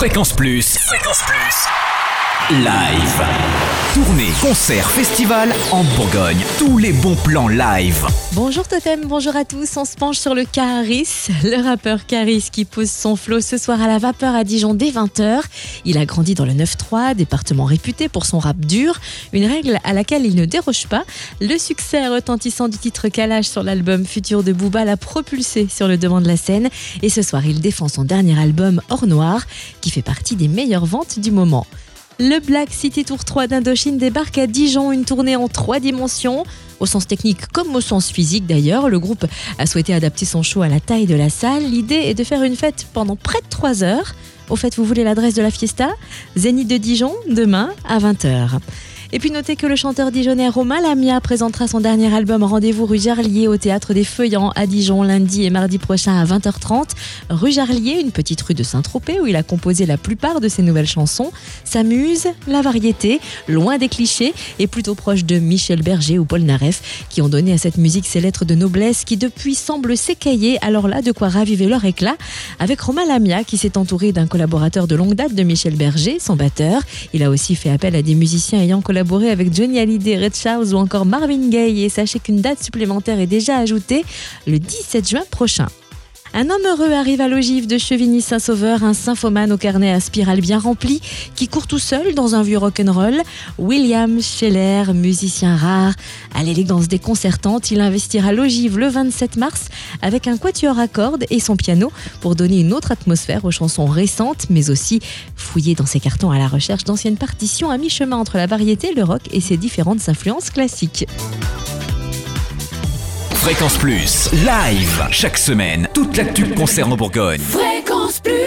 Fréquence Plus. Fréquence Plus. Live. Tournée, concert, festival en Bourgogne. Tous les bons plans live. Bonjour Totem, bonjour à tous. On se penche sur le Caris, le rappeur Caris qui pose son flow ce soir à la vapeur à Dijon dès 20h. Il a grandi dans le 9-3, département réputé pour son rap dur, une règle à laquelle il ne déroge pas. Le succès retentissant du titre Kalash sur l'album Futur de Booba l'a propulsé sur le devant de la scène. Et ce soir, il défend son dernier album Hors Noir, qui fait partie des meilleures ventes du moment. Le Black City Tour 3 d'Indochine débarque à Dijon, une tournée en trois dimensions. Au sens technique comme au sens physique d'ailleurs, le groupe a souhaité adapter son show à la taille de la salle. L'idée est de faire une fête pendant près de 3 heures. Au fait, vous voulez l'adresse de la fiesta? Zénith de Dijon, demain à 20h. Et puis notez que le chanteur dijonnais Romain Lamia présentera son dernier album Rendez-vous rue Jarlier au théâtre des Feuillants à Dijon lundi et mardi prochain à 20h30. Rue Jarlier, une petite rue de Saint-Tropez où il a composé la plupart de ses nouvelles chansons, s'amuse, la variété, loin des clichés et plutôt proche de Michel Berger ou Paul Naref qui ont donné à cette musique ses lettres de noblesse qui depuis semblent s'écailler. Alors là, de quoi raviver leur éclat avec Romain Lamia qui s'est entouré d'un collaborateur de longue date de Michel Berger, son batteur. Il a aussi fait appel à des musiciens ayant collaboré avec Johnny Hallyday, Red Charles ou encore Marvin Gaye. Et sachez qu'une date supplémentaire est déjà ajoutée le 17 juin prochain. Un homme heureux arrive à l'ogive de Chevigny-Saint-Sauveur, un symphomane au carnet à spirale bien rempli, qui court tout seul dans un vieux rock'n'roll. William Scheller, musicien rare, à l'élégance déconcertante, il investira l'ogive le 27 mars avec un quatuor à cordes et son piano pour donner une autre atmosphère aux chansons récentes, mais aussi fouiller dans ses cartons à la recherche d'anciennes partitions à mi-chemin entre la variété, le rock et ses différentes influences classiques. Fréquence Plus, live, chaque semaine, toute l'actu concerne Bourgogne. Fréquence Plus